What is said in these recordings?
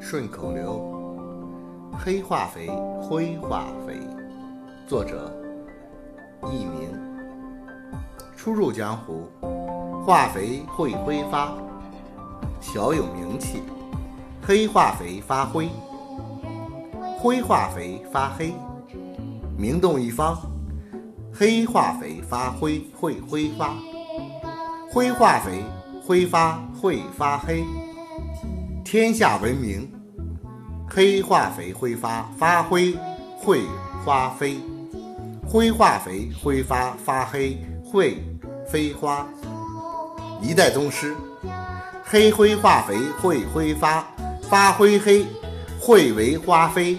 顺口溜。黑化肥，灰化肥。作者：佚名。初入江湖，化肥会挥发，小有名气。黑化肥发灰，灰化肥发黑，名动一方。黑化肥发灰会挥发，灰化肥挥发会发黑，天下闻名。黑化肥挥发发灰会花飞，灰化肥挥发发黑会飞花。一代宗师，黑灰化肥会挥发发灰黑会为花飞，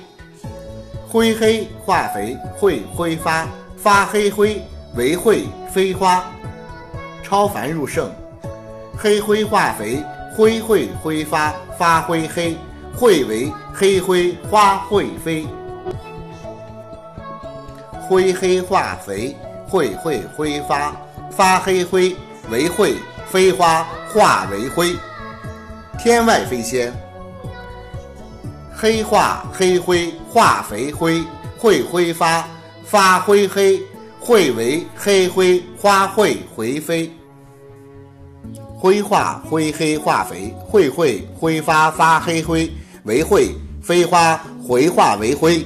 灰黑化肥会挥发发黑灰为会飞花。超凡入圣，黑灰化肥灰会挥发发灰黑。会为黑灰花会飞，灰黑化肥会会挥发发黑灰为会飞花化为灰，天外飞仙。黑化黑灰化肥灰会挥发发灰黑会为黑灰花会回飞。灰化灰黑化肥会会挥发发黑灰为会飞花回化为灰。